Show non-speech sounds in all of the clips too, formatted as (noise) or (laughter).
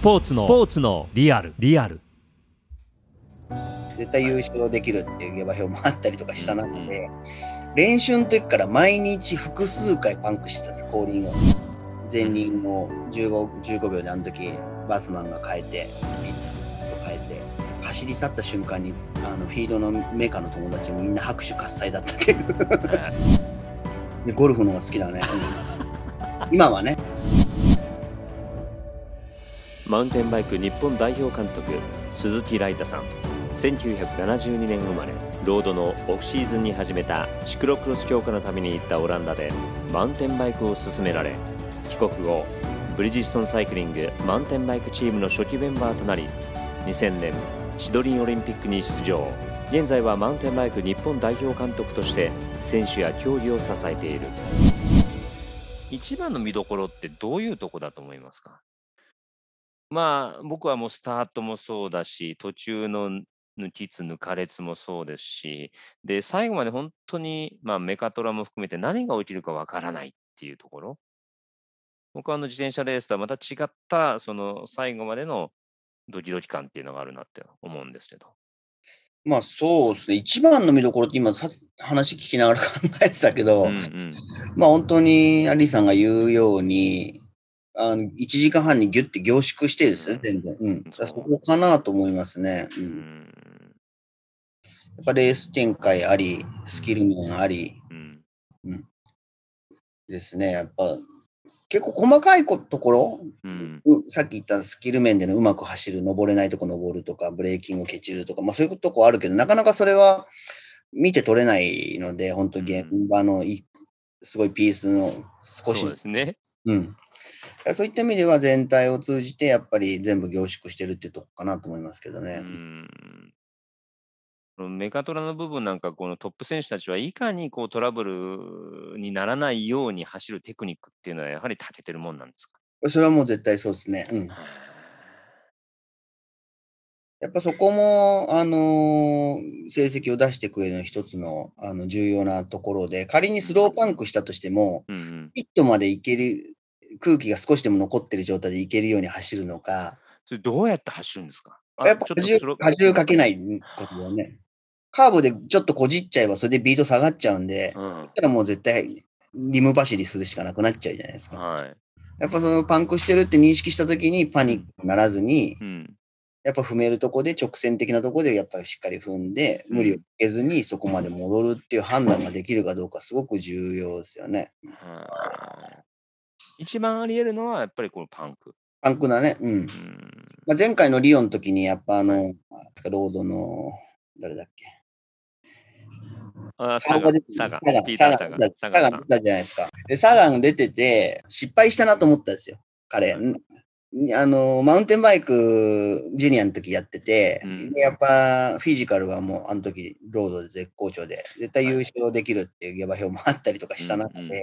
ポーツのスポーツのリアル。リアル。絶対優勝できるっていう下馬評もあったりとかした中で、練習の時から毎日複数回パンクしてたんです後輪を前輪を 15, 15秒であの時バスマンが変えてピッと変えて走り去った瞬間にあのフィードのメーカーの友達もみんな拍手喝采だったっていう。でゴルフの方が好きだね、うん今はねマウンテンバイク日本代表監督鈴木ライタさん。1972年生まれ。ロードのオフシーズンに始めたシクロクロス強化のために行ったオランダでマウンテンバイクを勧められ帰国後ブリヂストンサイクリングマウンテンバイクチームの初期メンバーとなり2000年シドリンオリンピックに出場。現在はマウンテンバイク日本代表監督として選手や競技を支えている。一番の見どころってどういうとこだと思いますか？まあ僕はもうスタートもそうだし途中の抜きつ抜かれつもそうですしで最後まで本当に、まあ、メカトラも含めて何が起きるかわからないっていうところ。僕はあの自転車レースとはまた違ったその最後までのドキドキ感っていうのがあるなって思うんですけど。(laughs) まあそうですね。一番の見どころって今さ話聞きながら (laughs) 考えてたけど、うんうん。まあ本当にアリさんが言うようにあの1時間半にギュッて凝縮してですね、全部。うん。そこかなと思いますね。う。うんんやっぱレース展開あり、スキル面ありうんですね。やっぱ結構細かいこところ、うんうさっき言ったスキル面でのうまく走る、登れないとこ登るとか、ブレーキングをケチるとか、まあそういうとこあるけど、なかなかそれは見て取れないので、本当現場のいすごいピースの少しそうですね。うん。そういった意味では全体を通じてやっぱり全部凝縮してるっていうとこかなと思いますけどうね。メカトラの部分なんかこのトップ選手たちはいかにこうトラブルにならないように走るテクニックっていうのはやはり長けてるもんなんですか？それはもう絶対そうですね。うん。やっぱそこも、あのー成績を出していく上での一つのあの重要なところで、仮にスローパンクしたとしても、うんうんピットまで行ける、空気が少しでも残ってる状態で行けるように走るのか、それどうやって走るんですか？あやっぱ荷重荷重かけないことだよね。カーブでちょっとこじっちゃえばそれでビート下がっちゃうんで、うんたらもう絶対リム走りするしかなくなっちゃうじゃないですか。はい。やっぱそのパンクしてるって認識したときにパニックにならずに、うん。やっぱ踏めるとこで直線的なとこでやっぱりしっかり踏んで、うん無理をかけずにそこまで戻るっていう判断ができるかどうかすごく重要ですよね。はい一番あり得るのはやっぱりこのパンク。パンクだね。うん。うんまあ、前回のリオの時にやっぱあの、ロードの、誰だっけ？あ、サガ、サガ、ピーター・サガ、ササガガさん。出たじゃないですか。で、サガン出てて、失敗したなと思ったんですよ、彼。んあの、マウンテンバイクジュニアの時やってて、うんでやっぱフィジカルはもうあの時ロードで絶好調で、絶対優勝できるっていう下馬評もあったりとかした中で、うんうん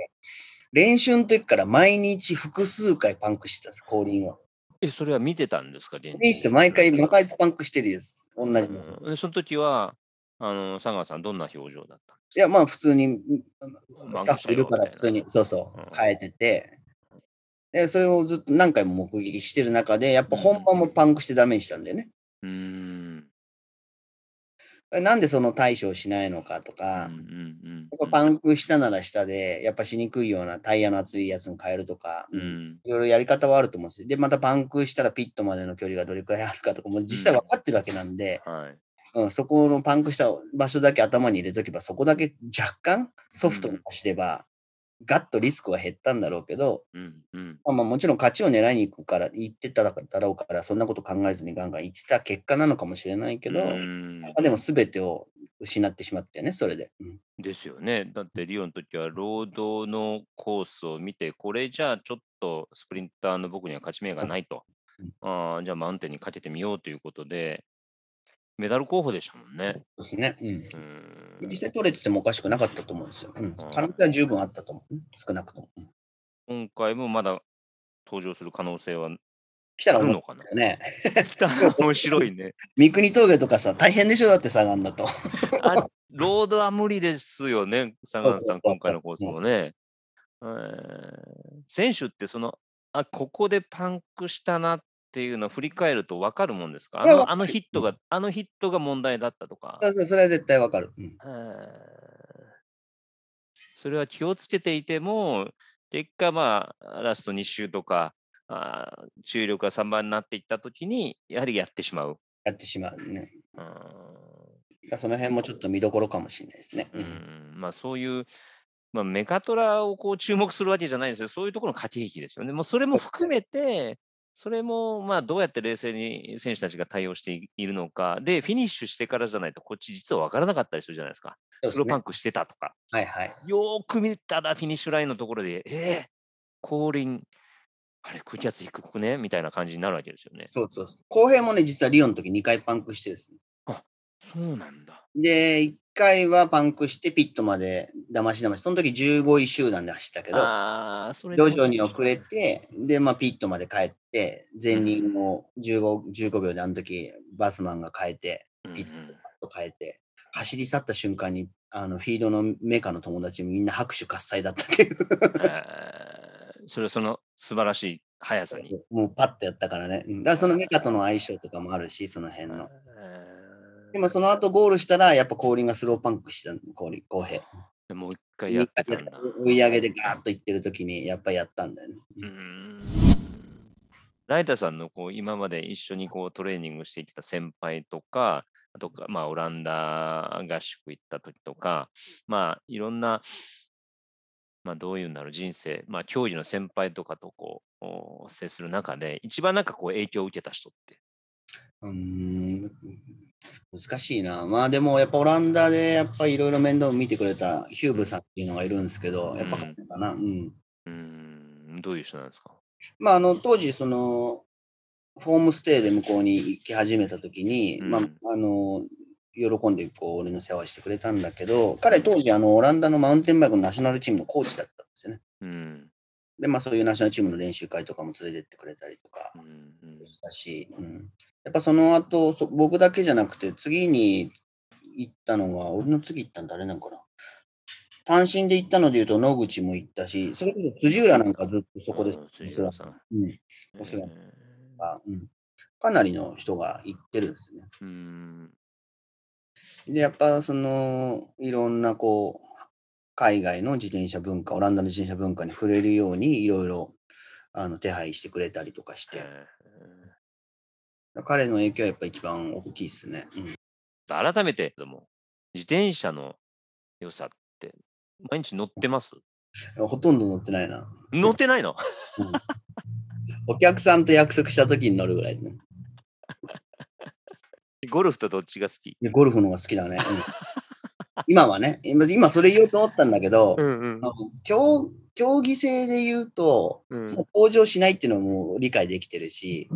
練習の時から毎日複数回パンクしてたんです、後輪を。え、それは見てたんですか現地いいっすよ、毎回、毎回パンクしてるです。同じの。いうんでその時は、あの、佐川さん、どんな表情だったんですか？や、まあ普通に、スタッフいるから普通に、そうそううん、変えてて、で、それをずっと何回も目撃してる中で、やっぱ本番もパンクしてダメにしたんだよね。うーん。なんでその対処をしないのかとか、パンクしたなら下で、やっぱしにくいようなタイヤの厚いやつに変えるとか、ううんん。いろいろやり方はあると思うんですよ。で、またパンクしたらピットまでの距離がどれくらいあるかとか、もう実際分かってるわけなんで、はい。うん、そこのパンクした場所だけ頭に入れとけば、そこだけ若干ソフトに走れば、ガッとリスクは減ったんだろうけど、うんうん。まあ、まあもちろん勝ちを狙いに行くから、行ってただろうから、そんなこと考えずにガンガン行ってた結果なのかもしれないけど、まうんあ、でも全てを失ってしまったよね、それで。うんですよね。だってリオの時はロードのコースを見て、これじゃあちょっとスプリンターの僕には勝ち目がないと。あーじゃあマウンテンにかけてみようということで、メダル候補でしたもんね。そうですね。うん。うん実際取れててもおかしくなかったと思うんですよ。うん。可能性は十分あったと思う。うん少なくとも。うん今回もまだ登場する可能性は来たら面あるのかな？白いよね。(laughs) 面白いね。三国峠とかさ、大変でしょ？だって下がんだと。あロードは無理ですよね、サガンさん、今回のコースもね。えー選手ってその、あ、ここでパンクしたなっっていうのは振り返ると分かるもんですか？あのあのヒットが、あのヒットが問題だったとか。そうそうそれは絶対わかる。うんそれは気をつけていても、結果、まあ、ラスト2周とか、あー注力が3番になっていったときに、やはりやってしまう。やってしまうね。うんその辺もちょっと見どころかもしれないですね。う。んまあ、そういう、まあ、メカトラをこう注目するわけじゃないんですよ。そういうところの駆け引きですよね。もうそれも含めて、それもまあどうやって冷静に選手たちが対応していいるのか、で、フィニッシュしてからじゃないと、こっち実は分からなかったりするじゃないですか。スローパンクしてたとか。はいはい。よーく見たらフィニッシュラインのところで、えー、後輪、あれ、空気圧低くね？みたいな感じになるわけですよね。そうそうそう。浩平もね、実はリオの時2回パンクしてですね。そうなんだ。で、1回はパンクしてピットまで騙し騙し、その時15位集団で走ったけど、ああ、それ徐々に遅れて、で、まあ、ピットまで帰って、前輪を15、15秒であの時、バスマンが変えて、ピット変えて、走り去った瞬間に、あの、フィードのメカの友達みんな拍手喝采だったっていう。えーそれはその素晴らしい速さに。もうパッとやったからね。うんだからそのメカとの相性とかもあるし、その辺の。えーでもその後ゴールしたら、やっぱ後輪がスローパンクしたの、後輪、後兵。もう一回やってたんだ。追い上げでガーッといってる時に、やっぱやったんだよね。うーんライタさんのこう今まで一緒にこうトレーニングしてきた先輩とか、あとか、まあ、オランダ合宿行った時とか、まあ、いろんな、まあ、どういうんだろう、人生、まあ、競技の先輩とかとこうお接する中で、一番なんかこう影響を受けた人って？うーん難しいな。まあでもやっぱオランダでやっぱいろいろ面倒を見てくれたヒューブさんっていうのがいるんですけど、やっぱかな。うん。うーん、どういう人なんですか？まああの当時そのホームステイで向こうに行き始めた時に、うんまああの喜んでこう俺の世話してくれたんだけど、彼当時あのオランダのマウンテンバイクのナショナルチームのコーチだったんですよね。うん。でまあそういうナショナルチームの練習会とかも連れてってくれたりとかうんうんしたし、うん、やっぱその後そ僕だけじゃなくて次に行ったのは俺の次行ったの誰なんかな？単身で行ったので言うと野口も行ったしそれこそ辻浦なんかずっとそこですうん辻浦さん。うん。お世話にえうん、かなりの人が行ってるんですね。ーうーん。でやっぱそのいろんなこう海外の自転車文化オランダの自転車文化に触れるようにいろいろあの手配してくれたりとかして、え彼の影響はやっぱ一番大きいですね。うん。ー改めて、でも自転車の良さって、毎日乗ってます？ほとんど乗ってないな。乗ってないの？うんお客さんと約束した時に乗るぐらい、ね。(laughs) ゴルフとどっちが好き？でゴルフの方が好きだね。うん今はね今、今それ言おうと思ったんだけど、んうんあの競競技性で言うと、うんもう向上しないっていうのも理解できてるし、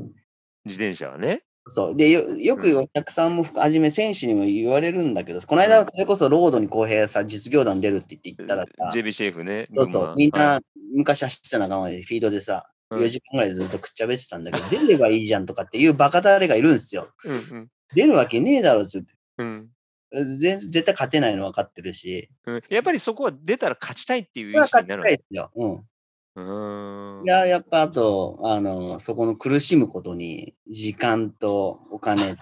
自転車はね。そう。で、よよくお客さんもはじめ選手にも言われるんだけど、この間それこそロードに公平さ、実業団出るって言って行ったらさ、JB シェフね。そうそうみんな、はい昔走ってた仲間でフィードでさ、うん4時間ぐらいずっとくっちゃべってたんだけど、(laughs) 出ればいいじゃんとかっていうバカタレがいるんですよ。うんうん出るわけねえだろっつって。うん全絶対勝てないの分かってるし、うんやっぱりそこは出たら勝ちたいっていう意識になるたいですよ。うん。うーん。いや、やっぱあと、あの、そこの苦しむことに、時間とお金と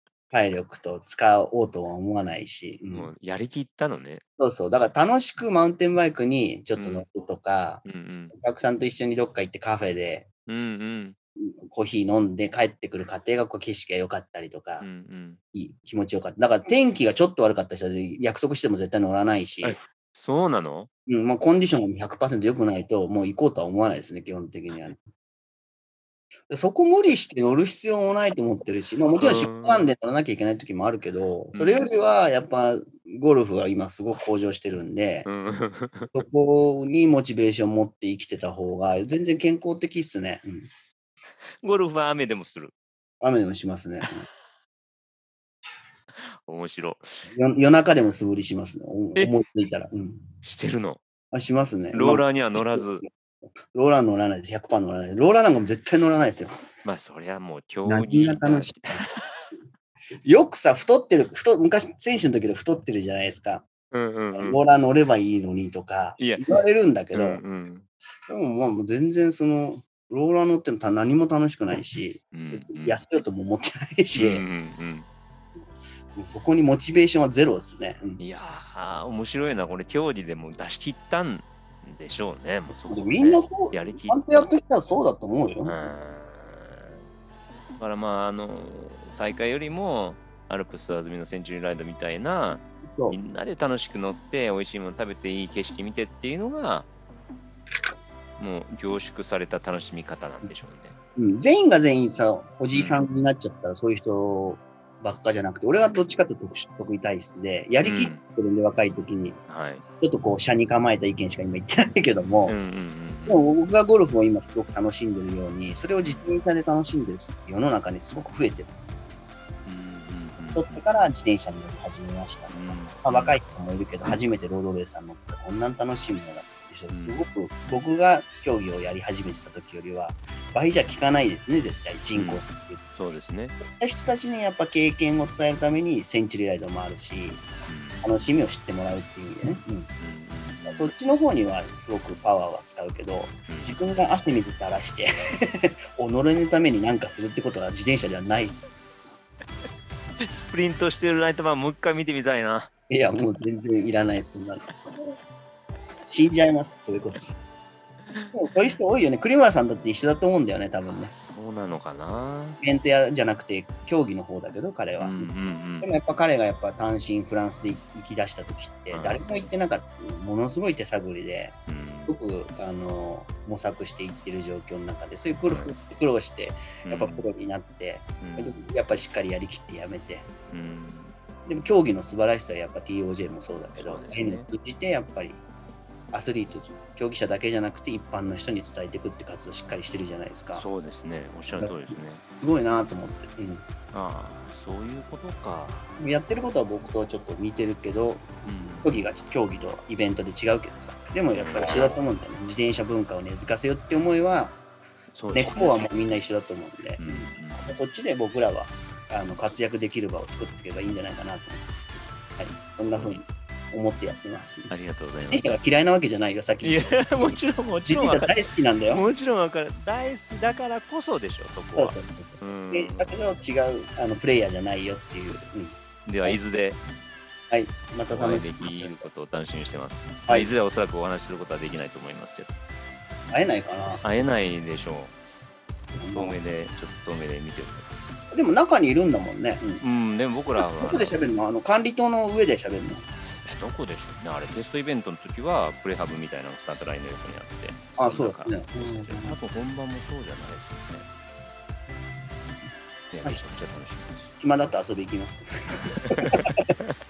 (laughs) 体力と使おうとは思わないし、うん。もうやりきったのね。そうそう。だから楽しくマウンテンバイクにちょっと乗るとか、うんうん。お客さんと一緒にどっか行ってカフェでうんうん。コーヒー飲んで帰ってくる過程がこう景色が良かったりとか、うんうん。いい気持ちよかった。だから天気がちょっと悪かった人で約束しても絶対乗らないし、はいそうなの？うんまあ、コンディションが100%良くないともう行こうとは思わないですね、基本的には。でそこ無理して乗る必要もないと思ってるし、まあ、もちろん出版で乗らなきゃいけない時もあるけど、それよりはやっぱゴルフは今すごく向上してるんで、うんそこにモチベーション持って生きてた方が全然健康的っすね。うんゴルフは雨でもする。雨でもしますね。面白夜中でも素振りしますね。思いついたら。うん、い。してるの？あしますね。ローまラーには乗らず。あローラー乗らないです。100%乗らない。ローラーなんかも絶対乗らないですよ。まあそりゃもう競何技が楽しい。よくさ、太ってる、太昔、選手の時で太ってるじゃないですか。うんうんうんローラー乗ればいいのにとかいや言われるんだけど、うんうんでもまあ全然その、ローラー乗っても何も楽しくないし、うんうん痩せようとも思ってないし、うんうんもうそこにモチベーションはゼロですね。うんうん、いやー、面白いな、これ、競技でも出し切ったんでしょうね。もうそこでねみんなそう、やりきちゃんとやってきたらそうだと思うよ。うんだからまあ、あの、大会よりも、アルプス安曇のセンチュリーライドみたいな、みんなで楽しく乗って、美味しいもの食べて、いい景色見てっていうのが、もう凝縮された楽しみ方なんでしょうね。うん、全員が全員さ、おじいさんになっちゃったらそういう人ばっかじゃなくて、俺はどっちかというと得得意体質で、やりきってるんで、若い時に、はい。ちょっとこう、車に構えた意見しか今言ってないけども、でも僕がゴルフを今すごく楽しんでるように、それを自転車で楽しんでる人って世の中にすごく増えてる。取ってから自転車に乗り始めましたとか、まあ、若い人もいるけど、初めてロードレーサー乗ってこんなに楽しいものだったでしょ。うんすごく僕が競技をやり始めてた時よりは、倍じゃ効かないですね、絶対人口っていう。そうですね。そういった人たちにやっぱ経験を伝えるためにセンチュリーライドもあるし、うん楽しみを知ってもらうっていう意味でね。うんうんそっちの方にはすごくパワーは使うけど、自分が汗水垂らして (laughs) 己のために何かするってことは自転車ではないっす。(laughs) スプリントしてるライトマン、もう一回見てみたいな。いや、もう全然いらないっす。死んじゃいます、それこそ。でもそういう人多いよね。栗村さんだって一緒だと思うんだよね、多分ね。そうなのかな。イベントやじゃなくて競技の方だけど、彼は。うんうんでもやっぱ彼がやっぱ単身フランスで行き出した時ってうん誰も行ってなかったものすごい手探りでうんすごくあの模索していってる状況の中でそういう苦労苦労してやっぱプロになって、うんやっぱりしっかりやりきってやめてうんでも競技の素晴らしさはやっぱ TOJ もそうだけどそうですね通じてやっぱりアスリート競技者だけじゃなくて一般の人に伝えていくって活動をしっかりしてるじゃないですか。すそうですね。おっしゃる通りですね。ごいなと思って、うん。ああ、そういうことか。やってることは僕とちょっと似てるけどうん。競技が競技とイベントで違うけどさ。でもやっぱり一緒だと思うんだよね。自転車文化を根付かせようって思いは根っこはもうみんな一緒だと思うんで。う、んうんそっちで僕らはあの活躍できる場を作っていけばいいんじゃないかなと思うんですけど、はい、そんな風に思ってやってます。ありがとうございま自転車が嫌いなわけじゃないよ、さっきす。いや、もちろん、もち自ろん大好きなんだよ。もちろんわかる。大好きだからこそでしょ、そこは。そうそうそうそううだけど違うあのプレイヤーじゃないよっていう、うんでは、伊豆ではい、またお楽しみできることを楽しみにしてます。はいいずれはおそらくお話しすることはできないと思いますけど。会えないかな。会えないでしょう。遠目で、ちょっと遠目で見ております。でも中にいるんだもんね。うんうん、でも僕らは。どこで喋るの？あの管理棟の上で喋るの？えどこでしょうね。あれ、テストイベントの時は、プレハブみたいなのがスタートラインの横にあって。あそうだだね。多分本番もそうじゃないですよね。いや、はいめちゃくちゃ楽しみです。暇だと遊び行きます。